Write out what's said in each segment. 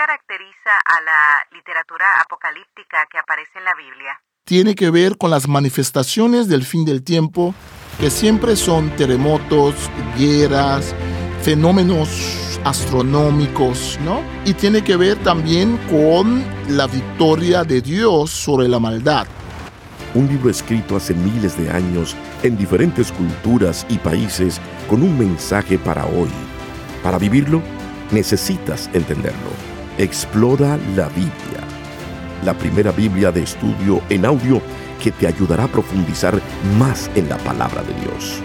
caracteriza a la literatura apocalíptica que aparece en la Biblia? Tiene que ver con las manifestaciones del fin del tiempo, que siempre son terremotos, guerras, fenómenos astronómicos, ¿no? Y tiene que ver también con la victoria de Dios sobre la maldad. Un libro escrito hace miles de años en diferentes culturas y países con un mensaje para hoy. Para vivirlo, necesitas entenderlo. Explora la Biblia, la primera Biblia de estudio en audio que te ayudará a profundizar más en la palabra de Dios.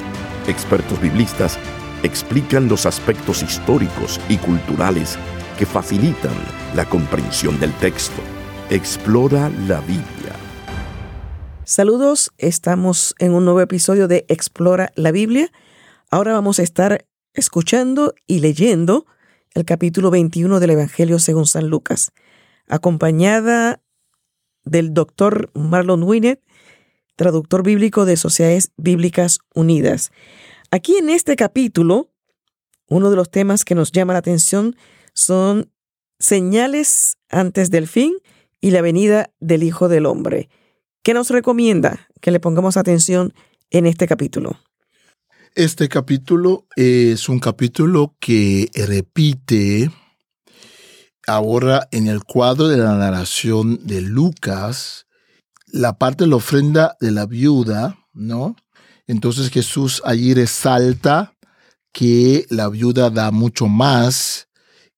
Expertos biblistas explican los aspectos históricos y culturales que facilitan la comprensión del texto. Explora la Biblia. Saludos, estamos en un nuevo episodio de Explora la Biblia. Ahora vamos a estar escuchando y leyendo el capítulo 21 del Evangelio según San Lucas, acompañada del doctor Marlon Winnet, traductor bíblico de Sociedades Bíblicas Unidas. Aquí en este capítulo, uno de los temas que nos llama la atención son señales antes del fin y la venida del Hijo del Hombre. ¿Qué nos recomienda que le pongamos atención en este capítulo? Este capítulo es un capítulo que repite ahora en el cuadro de la narración de Lucas la parte de la ofrenda de la viuda, ¿no? Entonces Jesús allí resalta que la viuda da mucho más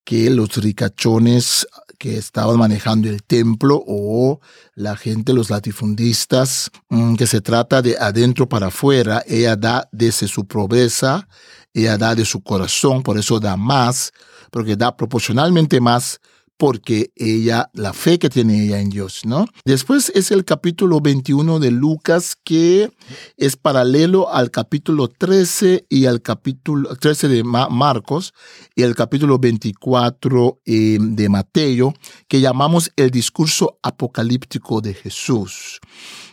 que los ricachones que estaban manejando el templo o la gente, los latifundistas, mm, que se trata de adentro para afuera. Ella da desde su pobreza, ella da de su corazón, por eso da más, porque da proporcionalmente más porque ella, la fe que tiene ella en Dios, ¿no? Después es el capítulo 21 de Lucas que es paralelo al capítulo 13 y al capítulo 13 de Marcos y el capítulo 24 eh, de Mateo que llamamos el discurso apocalíptico de Jesús.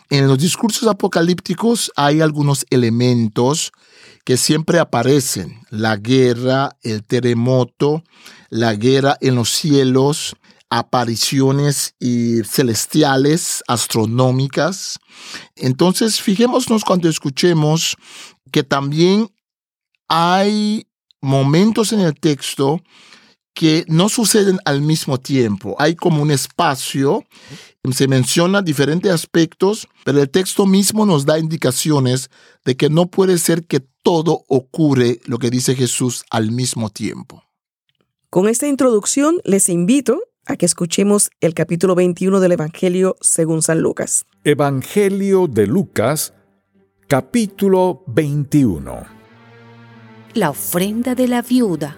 En los discursos apocalípticos hay algunos elementos que siempre aparecen. La guerra, el terremoto, la guerra en los cielos, apariciones y celestiales, astronómicas. Entonces, fijémonos cuando escuchemos que también hay momentos en el texto que no suceden al mismo tiempo. Hay como un espacio, se menciona diferentes aspectos, pero el texto mismo nos da indicaciones de que no puede ser que todo ocurre, lo que dice Jesús, al mismo tiempo. Con esta introducción les invito a que escuchemos el capítulo 21 del Evangelio según San Lucas. Evangelio de Lucas, capítulo 21. La ofrenda de la viuda.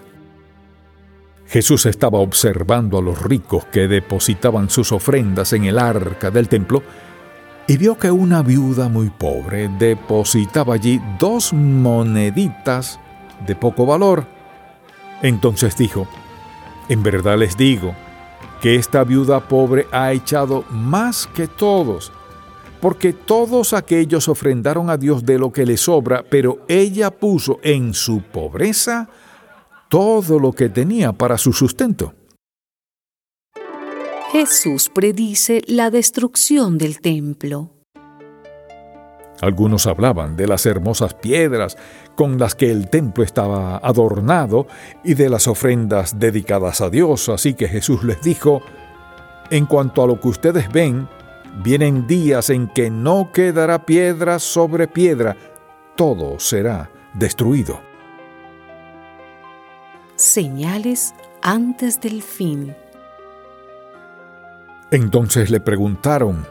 Jesús estaba observando a los ricos que depositaban sus ofrendas en el arca del templo y vio que una viuda muy pobre depositaba allí dos moneditas de poco valor. Entonces dijo, en verdad les digo que esta viuda pobre ha echado más que todos, porque todos aquellos ofrendaron a Dios de lo que le sobra, pero ella puso en su pobreza todo lo que tenía para su sustento. Jesús predice la destrucción del templo. Algunos hablaban de las hermosas piedras con las que el templo estaba adornado y de las ofrendas dedicadas a Dios, así que Jesús les dijo, en cuanto a lo que ustedes ven, vienen días en que no quedará piedra sobre piedra, todo será destruido señales antes del fin. Entonces le preguntaron,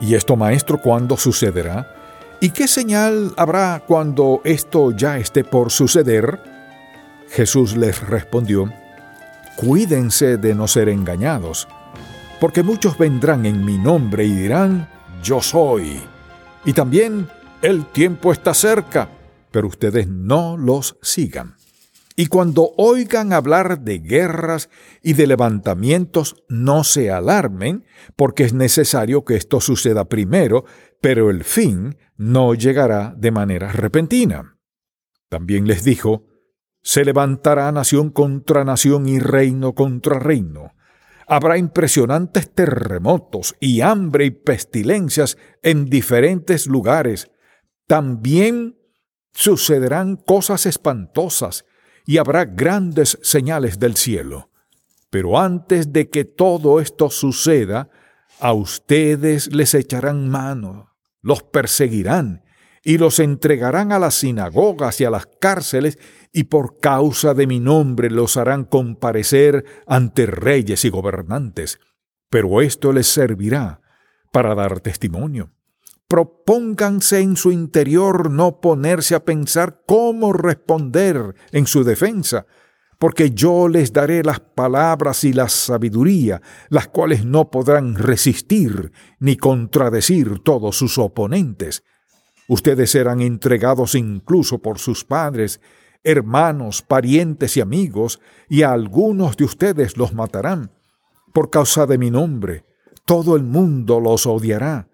¿y esto maestro cuándo sucederá? ¿Y qué señal habrá cuando esto ya esté por suceder? Jesús les respondió, Cuídense de no ser engañados, porque muchos vendrán en mi nombre y dirán, Yo soy. Y también, el tiempo está cerca, pero ustedes no los sigan. Y cuando oigan hablar de guerras y de levantamientos, no se alarmen, porque es necesario que esto suceda primero, pero el fin no llegará de manera repentina. También les dijo, se levantará nación contra nación y reino contra reino. Habrá impresionantes terremotos y hambre y pestilencias en diferentes lugares. También sucederán cosas espantosas y habrá grandes señales del cielo. Pero antes de que todo esto suceda, a ustedes les echarán mano, los perseguirán y los entregarán a las sinagogas y a las cárceles, y por causa de mi nombre los harán comparecer ante reyes y gobernantes. Pero esto les servirá para dar testimonio. Propónganse en su interior no ponerse a pensar cómo responder en su defensa, porque yo les daré las palabras y la sabiduría, las cuales no podrán resistir ni contradecir todos sus oponentes. Ustedes serán entregados incluso por sus padres, hermanos, parientes y amigos, y a algunos de ustedes los matarán. Por causa de mi nombre, todo el mundo los odiará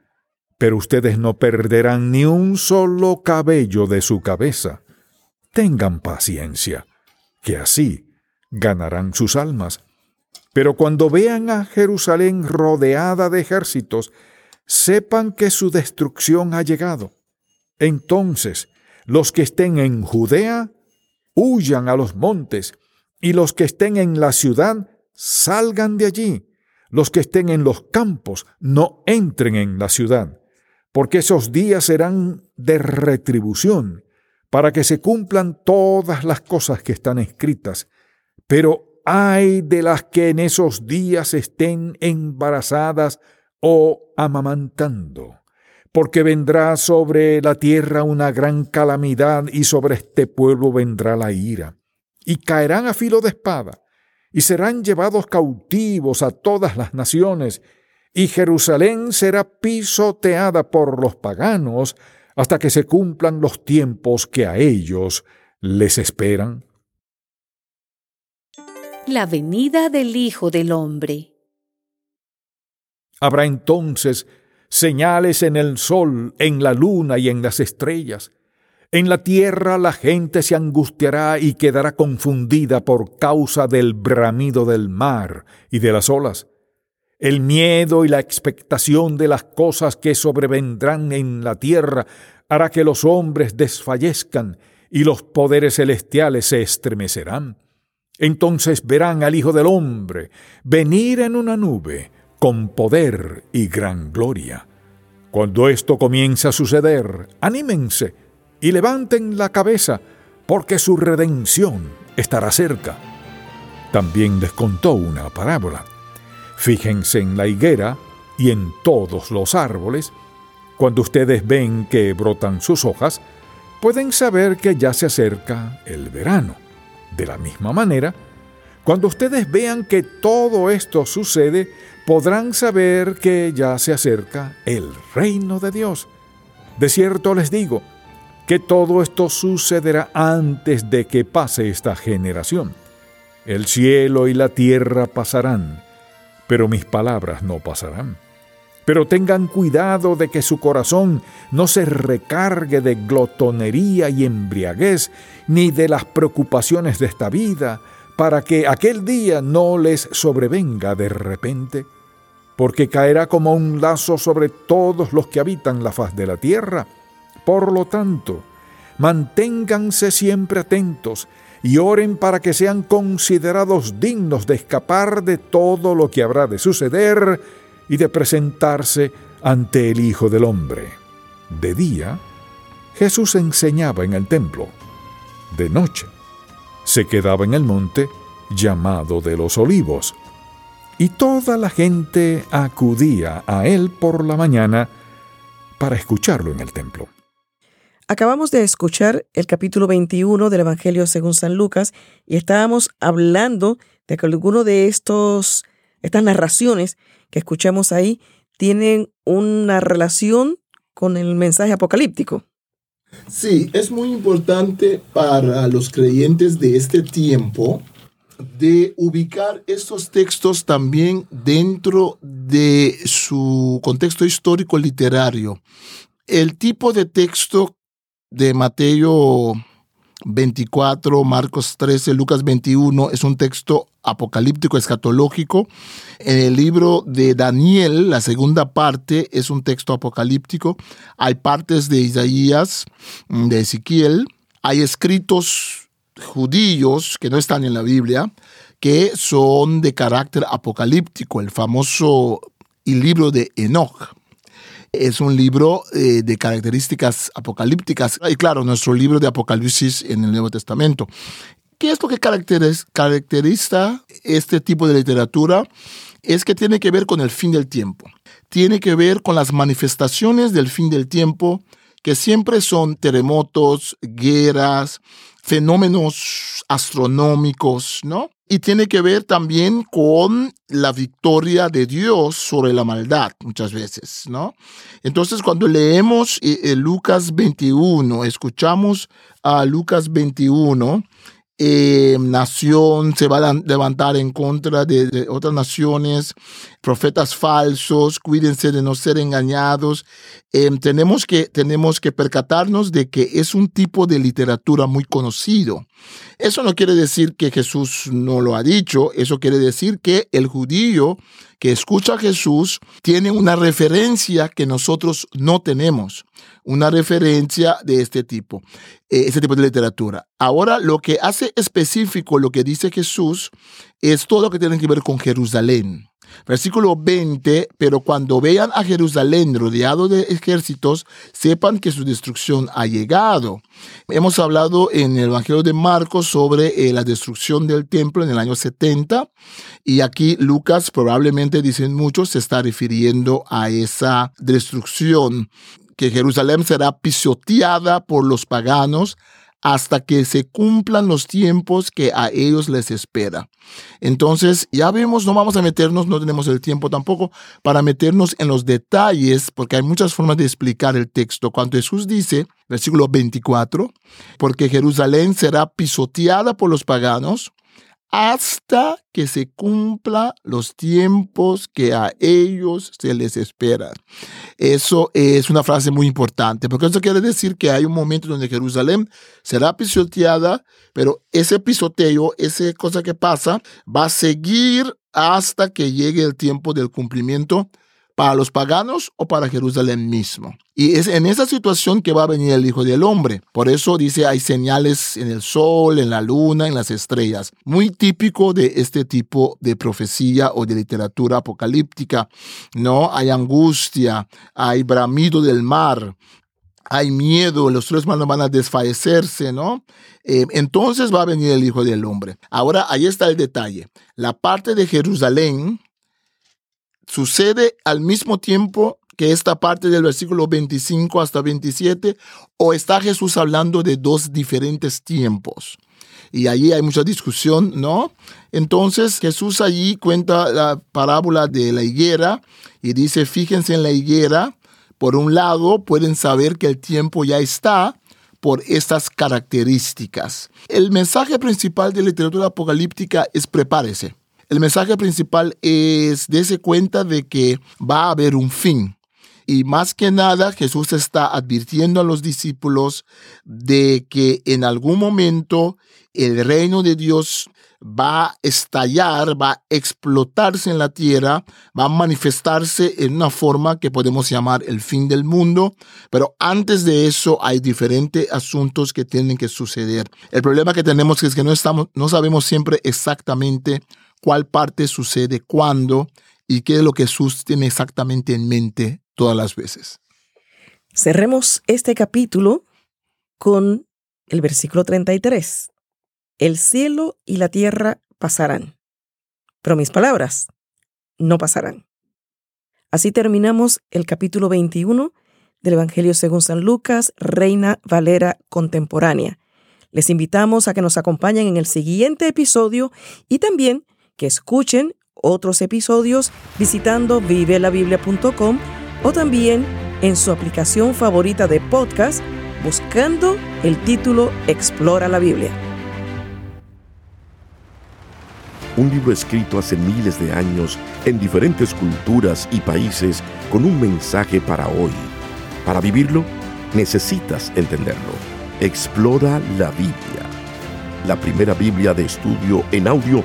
pero ustedes no perderán ni un solo cabello de su cabeza. Tengan paciencia, que así ganarán sus almas. Pero cuando vean a Jerusalén rodeada de ejércitos, sepan que su destrucción ha llegado. Entonces, los que estén en Judea, huyan a los montes, y los que estén en la ciudad, salgan de allí. Los que estén en los campos, no entren en la ciudad porque esos días serán de retribución, para que se cumplan todas las cosas que están escritas. Pero ay de las que en esos días estén embarazadas o amamantando, porque vendrá sobre la tierra una gran calamidad y sobre este pueblo vendrá la ira, y caerán a filo de espada, y serán llevados cautivos a todas las naciones, y Jerusalén será pisoteada por los paganos hasta que se cumplan los tiempos que a ellos les esperan. La venida del Hijo del Hombre. Habrá entonces señales en el sol, en la luna y en las estrellas. En la tierra la gente se angustiará y quedará confundida por causa del bramido del mar y de las olas el miedo y la expectación de las cosas que sobrevendrán en la tierra hará que los hombres desfallezcan y los poderes celestiales se estremecerán. Entonces verán al Hijo del Hombre venir en una nube con poder y gran gloria. Cuando esto comience a suceder, anímense y levanten la cabeza, porque su redención estará cerca. También les contó una parábola Fíjense en la higuera y en todos los árboles. Cuando ustedes ven que brotan sus hojas, pueden saber que ya se acerca el verano. De la misma manera, cuando ustedes vean que todo esto sucede, podrán saber que ya se acerca el reino de Dios. De cierto les digo que todo esto sucederá antes de que pase esta generación. El cielo y la tierra pasarán, pero mis palabras no pasarán. Pero tengan cuidado de que su corazón no se recargue de glotonería y embriaguez, ni de las preocupaciones de esta vida, para que aquel día no les sobrevenga de repente, porque caerá como un lazo sobre todos los que habitan la faz de la tierra. Por lo tanto, manténganse siempre atentos y oren para que sean considerados dignos de escapar de todo lo que habrá de suceder y de presentarse ante el Hijo del Hombre. De día, Jesús enseñaba en el templo. De noche, se quedaba en el monte llamado de los olivos. Y toda la gente acudía a él por la mañana para escucharlo en el templo. Acabamos de escuchar el capítulo 21 del Evangelio según San Lucas y estábamos hablando de que alguno de estos estas narraciones que escuchamos ahí tienen una relación con el mensaje apocalíptico. Sí, es muy importante para los creyentes de este tiempo de ubicar estos textos también dentro de su contexto histórico literario. El tipo de texto de Mateo 24, Marcos 13, Lucas 21, es un texto apocalíptico escatológico. En el libro de Daniel, la segunda parte es un texto apocalíptico. Hay partes de Isaías, mm, de Ezequiel, hay escritos judíos que no están en la Biblia, que son de carácter apocalíptico, el famoso libro de Enoch. Es un libro eh, de características apocalípticas. Y claro, nuestro libro de Apocalipsis en el Nuevo Testamento. ¿Qué es lo que caracteriza este tipo de literatura? Es que tiene que ver con el fin del tiempo. Tiene que ver con las manifestaciones del fin del tiempo, que siempre son terremotos, guerras, fenómenos astronómicos, ¿no? Y tiene que ver también con la victoria de Dios sobre la maldad muchas veces, ¿no? Entonces cuando leemos eh, eh, Lucas 21, escuchamos a Lucas 21, eh, nación se va a levantar en contra de, otras naciones, profetas falsos, cuídense de no ser engañados. tenemos, que, tenemos que percatarnos de que es un tipo de literatura muy conocido. Eso no quiere decir que Jesús no lo ha dicho, eso quiere decir que el judío que escucha a Jesús tiene una referencia que nosotros no tenemos, una referencia de este tipo, eh, este tipo de literatura. Ahora, lo que hace específico lo que dice Jesús es todo lo que tiene que ver con Jerusalén. Versículo 20, pero cuando vean a Jerusalén rodeado de ejércitos, sepan que su destrucción ha llegado. Hemos hablado en el Evangelio de Marcos sobre eh, la destrucción del templo en el año 70 y aquí Lucas probablemente, dicen muchos, se está refiriendo a esa destrucción que Jerusalén será pisoteada por los paganos hasta que se cumplan los tiempos que a ellos les espera. Entonces, ya vemos, no vamos a meternos, no tenemos el tiempo tampoco para meternos en los detalles, porque hay muchas formas de explicar el texto. Cuando Jesús dice, versículo 24, porque Jerusalén será pisoteada por los paganos, hasta que se cumpla los tiempos que a ellos se les espera. Eso es una frase muy importante, porque eso quiere decir que hay un momento donde Jerusalén será pisoteada, pero ese pisoteo, esa cosa que pasa, va a seguir hasta que llegue el tiempo del cumplimiento para los paganos o para Jerusalén mismo. Y es en esa situación que va a venir el Hijo del Hombre. Por eso dice, hay señales en el sol, en la luna, en las estrellas. Muy típico de este tipo de profecía o de literatura apocalíptica. ¿No? Hay angustia, hay bramido del mar, hay miedo, los tres manos van a desfallecerse, ¿no? Eh, entonces va a venir el Hijo del Hombre. Ahora, ahí está el detalle. La parte de Jerusalén sucede al mismo tiempo que esta parte del versículo 25 hasta 27, o está Jesús hablando de dos diferentes tiempos. Y allí hay mucha discusión, ¿no? Entonces Jesús allí cuenta la parábola de la higuera y dice, fíjense en la higuera, por un lado pueden saber que el tiempo ya está, por estas características. El mensaje principal de la literatura apocalíptica es prepárese. El mensaje principal es dése cuenta de que va a haber un fin. Y más que nada, Jesús está advirtiendo a los discípulos de que en algún momento el reino de Dios va a estallar, va a explotarse en la tierra, va a manifestarse en una forma que podemos llamar el fin del mundo, pero antes de eso hay diferentes asuntos que tienen que suceder. El problema que tenemos es que no, estamos, no sabemos siempre exactamente cuál parte sucede cuándo y qué es lo que Jesús tiene exactamente en mente todas las veces. Cerremos este capítulo con el versículo 33. El cielo y la tierra pasarán, pero mis palabras no pasarán. Así terminamos el capítulo 21 del Evangelio según San Lucas, Reina Valera Contemporánea. Les invitamos a que nos acompañen en el siguiente episodio y también que escuchen otros episodios visitando vivelabiblia.com o también en su aplicación favorita de podcast buscando el título Explora la Biblia. Un libro escrito hace miles de años en diferentes culturas y países con un mensaje para hoy. Para vivirlo, necesitas entenderlo. Explora la Biblia, la primera Biblia de estudio en audio